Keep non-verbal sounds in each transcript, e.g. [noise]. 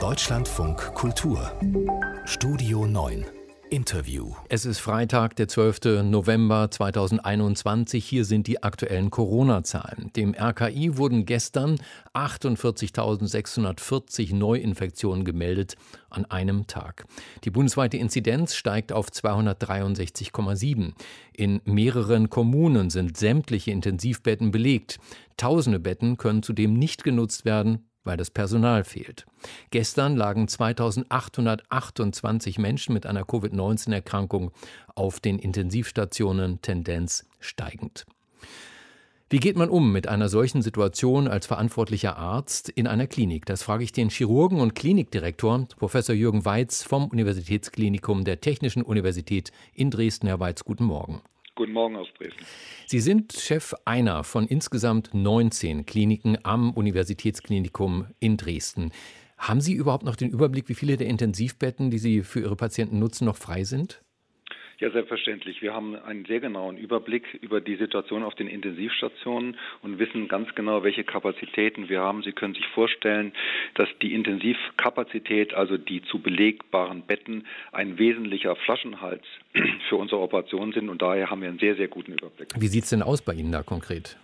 Deutschlandfunk Kultur Studio 9 Interview. Es ist Freitag, der 12. November 2021. Hier sind die aktuellen Corona-Zahlen. Dem RKI wurden gestern 48.640 Neuinfektionen gemeldet an einem Tag. Die bundesweite Inzidenz steigt auf 263,7. In mehreren Kommunen sind sämtliche Intensivbetten belegt. Tausende Betten können zudem nicht genutzt werden, weil das Personal fehlt. Gestern lagen 2828 Menschen mit einer Covid-19-Erkrankung auf den Intensivstationen, Tendenz steigend. Wie geht man um mit einer solchen Situation als verantwortlicher Arzt in einer Klinik? Das frage ich den Chirurgen und Klinikdirektor Professor Jürgen Weiz vom Universitätsklinikum der Technischen Universität in Dresden. Herr Weiz, guten Morgen. Guten Morgen aus Dresden. Sie sind Chef einer von insgesamt 19 Kliniken am Universitätsklinikum in Dresden. Haben Sie überhaupt noch den Überblick, wie viele der Intensivbetten, die Sie für Ihre Patienten nutzen, noch frei sind? Ja, selbstverständlich. Wir haben einen sehr genauen Überblick über die Situation auf den Intensivstationen und wissen ganz genau, welche Kapazitäten wir haben. Sie können sich vorstellen, dass die Intensivkapazität, also die zu belegbaren Betten, ein wesentlicher Flaschenhals [clears throat] für unsere Operationen sind und daher haben wir einen sehr, sehr guten Überblick. Wie sieht es denn aus bei Ihnen da konkret?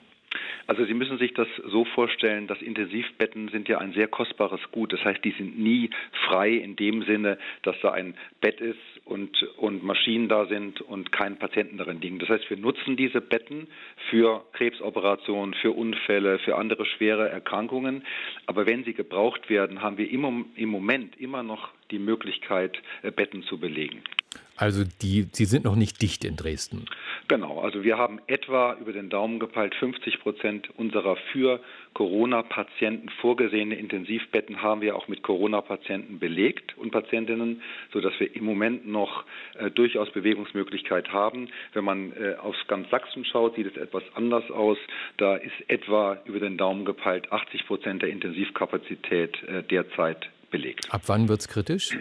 Also Sie müssen sich das so vorstellen, dass Intensivbetten sind ja ein sehr kostbares Gut. Das heißt, die sind nie frei in dem Sinne, dass da ein Bett ist und, und Maschinen da sind und kein Patienten darin liegen. Das heißt, wir nutzen diese Betten für Krebsoperationen, für Unfälle, für andere schwere Erkrankungen. Aber wenn sie gebraucht werden, haben wir im, im Moment immer noch die Möglichkeit, äh, Betten zu belegen. Also die, Sie sind noch nicht dicht in Dresden. Genau, also wir haben etwa über den Daumen gepeilt 50 Prozent unserer für Corona-Patienten vorgesehene Intensivbetten haben wir auch mit Corona-Patienten belegt und Patientinnen, sodass wir im Moment noch äh, durchaus Bewegungsmöglichkeit haben. Wenn man äh, auf ganz Sachsen schaut, sieht es etwas anders aus. Da ist etwa über den Daumen gepeilt 80 Prozent der Intensivkapazität äh, derzeit belegt. Ab wann wird es kritisch?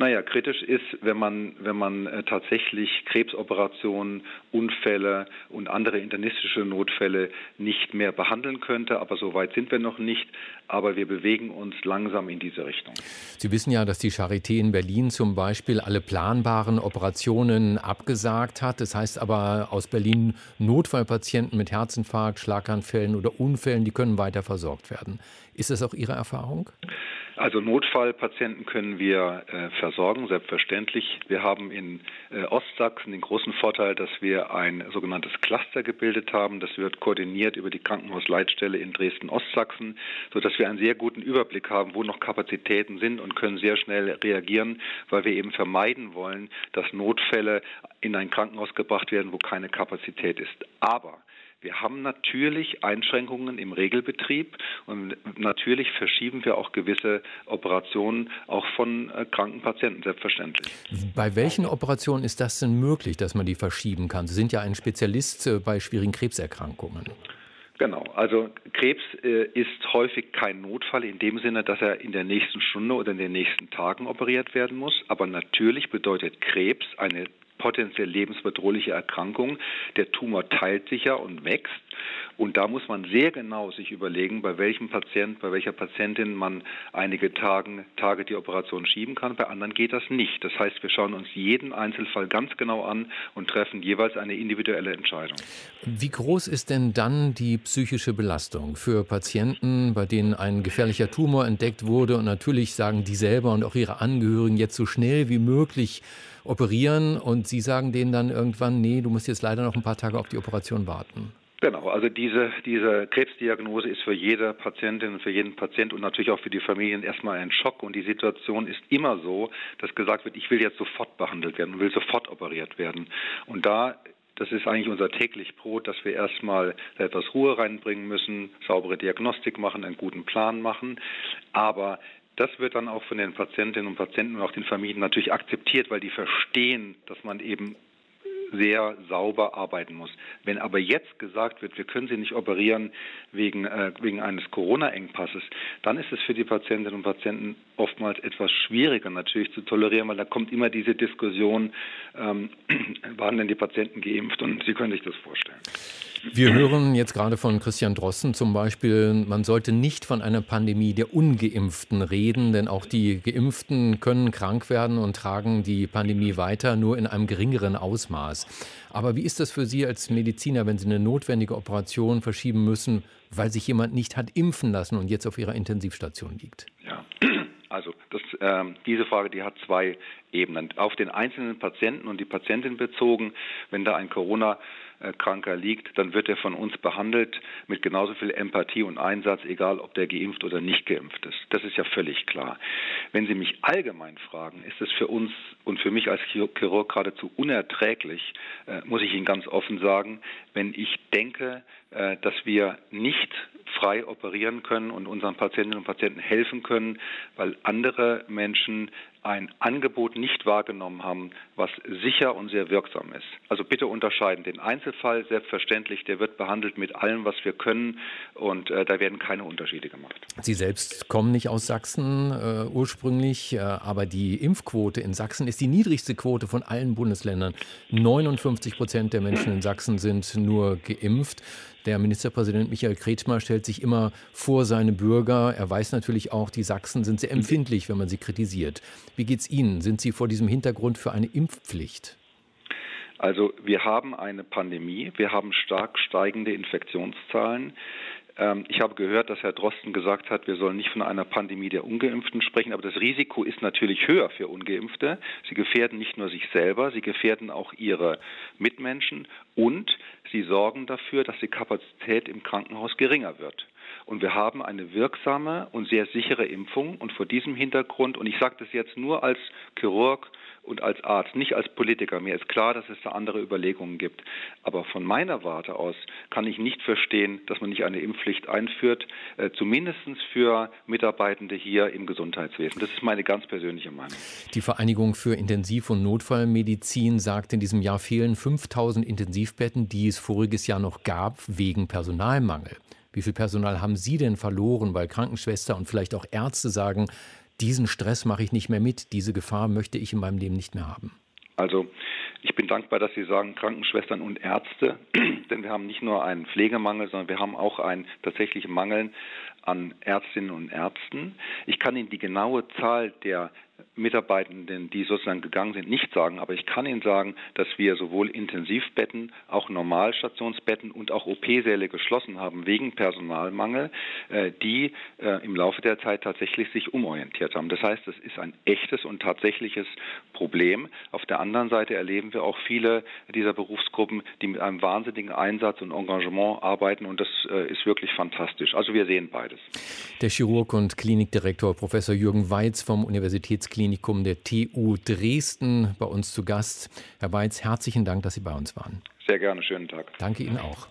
Naja, kritisch ist, wenn man, wenn man äh, tatsächlich Krebsoperationen, Unfälle und andere internistische Notfälle nicht mehr behandeln könnte. Aber so weit sind wir noch nicht. Aber wir bewegen uns langsam in diese Richtung. Sie wissen ja, dass die Charité in Berlin zum Beispiel alle planbaren Operationen abgesagt hat. Das heißt aber aus Berlin Notfallpatienten mit Herzinfarkt, Schlaganfällen oder Unfällen, die können weiter versorgt werden. Ist das auch Ihre Erfahrung? Also Notfallpatienten können wir äh, versorgen, selbstverständlich. Wir haben in äh, Ostsachsen den großen Vorteil, dass wir ein sogenanntes Cluster gebildet haben. Das wird koordiniert über die Krankenhausleitstelle in Dresden-Ostsachsen, sodass wir einen sehr guten Überblick haben, wo noch Kapazitäten sind und können sehr schnell reagieren, weil wir eben vermeiden wollen, dass Notfälle in ein Krankenhaus gebracht werden, wo keine Kapazität ist. Aber wir haben natürlich Einschränkungen im Regelbetrieb und natürlich verschieben wir auch gewisse Operationen auch von äh, kranken Patienten, selbstverständlich. Bei welchen Operationen ist das denn möglich, dass man die verschieben kann? Sie sind ja ein Spezialist äh, bei schwierigen Krebserkrankungen. Genau, also Krebs äh, ist häufig kein Notfall in dem Sinne, dass er in der nächsten Stunde oder in den nächsten Tagen operiert werden muss. Aber natürlich bedeutet Krebs eine potenziell lebensbedrohliche Erkrankung. Der Tumor teilt sich ja und wächst. Und da muss man sehr genau sich überlegen, bei welchem Patient, bei welcher Patientin man einige Tage, Tage die Operation schieben kann. Bei anderen geht das nicht. Das heißt, wir schauen uns jeden Einzelfall ganz genau an und treffen jeweils eine individuelle Entscheidung. Wie groß ist denn dann die psychische Belastung für Patienten, bei denen ein gefährlicher Tumor entdeckt wurde? Und natürlich sagen die selber und auch ihre Angehörigen jetzt so schnell wie möglich operieren und Sie sagen denen dann irgendwann, nee, du musst jetzt leider noch ein paar Tage auf die Operation warten. Genau, also diese, diese Krebsdiagnose ist für jede Patientin, für jeden Patient und natürlich auch für die Familien erstmal ein Schock. Und die Situation ist immer so, dass gesagt wird, ich will jetzt sofort behandelt werden und will sofort operiert werden. Und da das ist eigentlich unser täglich Brot, dass wir erstmal etwas Ruhe reinbringen müssen, saubere Diagnostik machen, einen guten Plan machen. Aber das wird dann auch von den Patientinnen und Patienten und auch den Familien natürlich akzeptiert, weil die verstehen, dass man eben sehr sauber arbeiten muss. Wenn aber jetzt gesagt wird, wir können Sie nicht operieren wegen, äh, wegen eines Corona-Engpasses, dann ist es für die Patientinnen und Patienten oftmals etwas schwieriger natürlich zu tolerieren, weil da kommt immer diese Diskussion, ähm, [clears throat] waren denn die Patienten geimpft? Und Sie können sich das vorstellen. Wir hören jetzt gerade von Christian Drossen zum Beispiel, man sollte nicht von einer Pandemie der Ungeimpften reden, denn auch die Geimpften können krank werden und tragen die Pandemie weiter, nur in einem geringeren Ausmaß. Aber wie ist das für Sie als Mediziner, wenn Sie eine notwendige Operation verschieben müssen, weil sich jemand nicht hat impfen lassen und jetzt auf Ihrer Intensivstation liegt? Ja. [clears throat] Also das, äh, diese Frage, die hat zwei Ebenen. Auf den einzelnen Patienten und die Patientin bezogen, wenn da ein Corona Kranker liegt, dann wird er von uns behandelt mit genauso viel Empathie und Einsatz, egal ob der geimpft oder nicht geimpft ist. Das ist ja völlig klar. Wenn Sie mich allgemein fragen, ist es für uns und für mich als Chirurg geradezu unerträglich, äh, muss ich Ihnen ganz offen sagen, wenn ich denke, äh, dass wir nicht frei operieren können und unseren Patientinnen und Patienten helfen können, weil andere Menschen ein Angebot nicht wahrgenommen haben, was sicher und sehr wirksam ist. Also bitte unterscheiden. Den Einzelfall, selbstverständlich, der wird behandelt mit allem, was wir können und äh, da werden keine Unterschiede gemacht. Sie selbst kommen nicht aus Sachsen äh, ursprünglich, äh, aber die Impfquote in Sachsen ist die niedrigste Quote von allen Bundesländern. 59 Prozent der Menschen in Sachsen sind nur geimpft. Der Ministerpräsident Michael Kretschmer stellt sich immer vor seine Bürger. Er weiß natürlich auch, die Sachsen sind sehr empfindlich, wenn man sie kritisiert. Wie geht es Ihnen? Sind Sie vor diesem Hintergrund für eine Impfpflicht? Also wir haben eine Pandemie, wir haben stark steigende Infektionszahlen. Ähm, ich habe gehört, dass Herr Drosten gesagt hat, wir sollen nicht von einer Pandemie der Ungeimpften sprechen, aber das Risiko ist natürlich höher für Ungeimpfte. Sie gefährden nicht nur sich selber, sie gefährden auch ihre Mitmenschen und sie sorgen dafür, dass die Kapazität im Krankenhaus geringer wird. Und wir haben eine wirksame und sehr sichere Impfung. Und vor diesem Hintergrund, und ich sage das jetzt nur als Chirurg und als Arzt, nicht als Politiker. Mir ist klar, dass es da andere Überlegungen gibt. Aber von meiner Warte aus kann ich nicht verstehen, dass man nicht eine Impfpflicht einführt, äh, zumindest für Mitarbeitende hier im Gesundheitswesen. Das ist meine ganz persönliche Meinung. Die Vereinigung für Intensiv- und Notfallmedizin sagt, in diesem Jahr fehlen 5000 Intensivbetten, die es voriges Jahr noch gab, wegen Personalmangel. Wie viel Personal haben Sie denn verloren, weil Krankenschwester und vielleicht auch Ärzte sagen, diesen Stress mache ich nicht mehr mit, diese Gefahr möchte ich in meinem Leben nicht mehr haben? Also ich bin dankbar, dass Sie sagen Krankenschwestern und Ärzte, [clears throat] denn wir haben nicht nur einen Pflegemangel, sondern wir haben auch einen tatsächlichen Mangel an Ärztinnen und Ärzten. Ich kann Ihnen die genaue Zahl der Mitarbeitenden, die sozusagen gegangen sind, nicht sagen, aber ich kann Ihnen sagen, dass wir sowohl Intensivbetten, auch Normalstationsbetten und auch OP-Säle geschlossen haben wegen Personalmangel, äh, die äh, im Laufe der Zeit tatsächlich sich umorientiert haben. Das heißt, es ist ein echtes und tatsächliches Problem. Auf der anderen Seite erleben wir auch viele dieser Berufsgruppen, die mit einem wahnsinnigen Einsatz und Engagement arbeiten und das äh, ist wirklich fantastisch. Also wir sehen beides. Der Chirurg und Klinikdirektor Professor Jürgen Weiz vom Universitätsklinikum Klinikum der TU Dresden bei uns zu Gast. Herr Weiz, herzlichen Dank, dass Sie bei uns waren. Sehr gerne, schönen Tag. Danke Ihnen auch.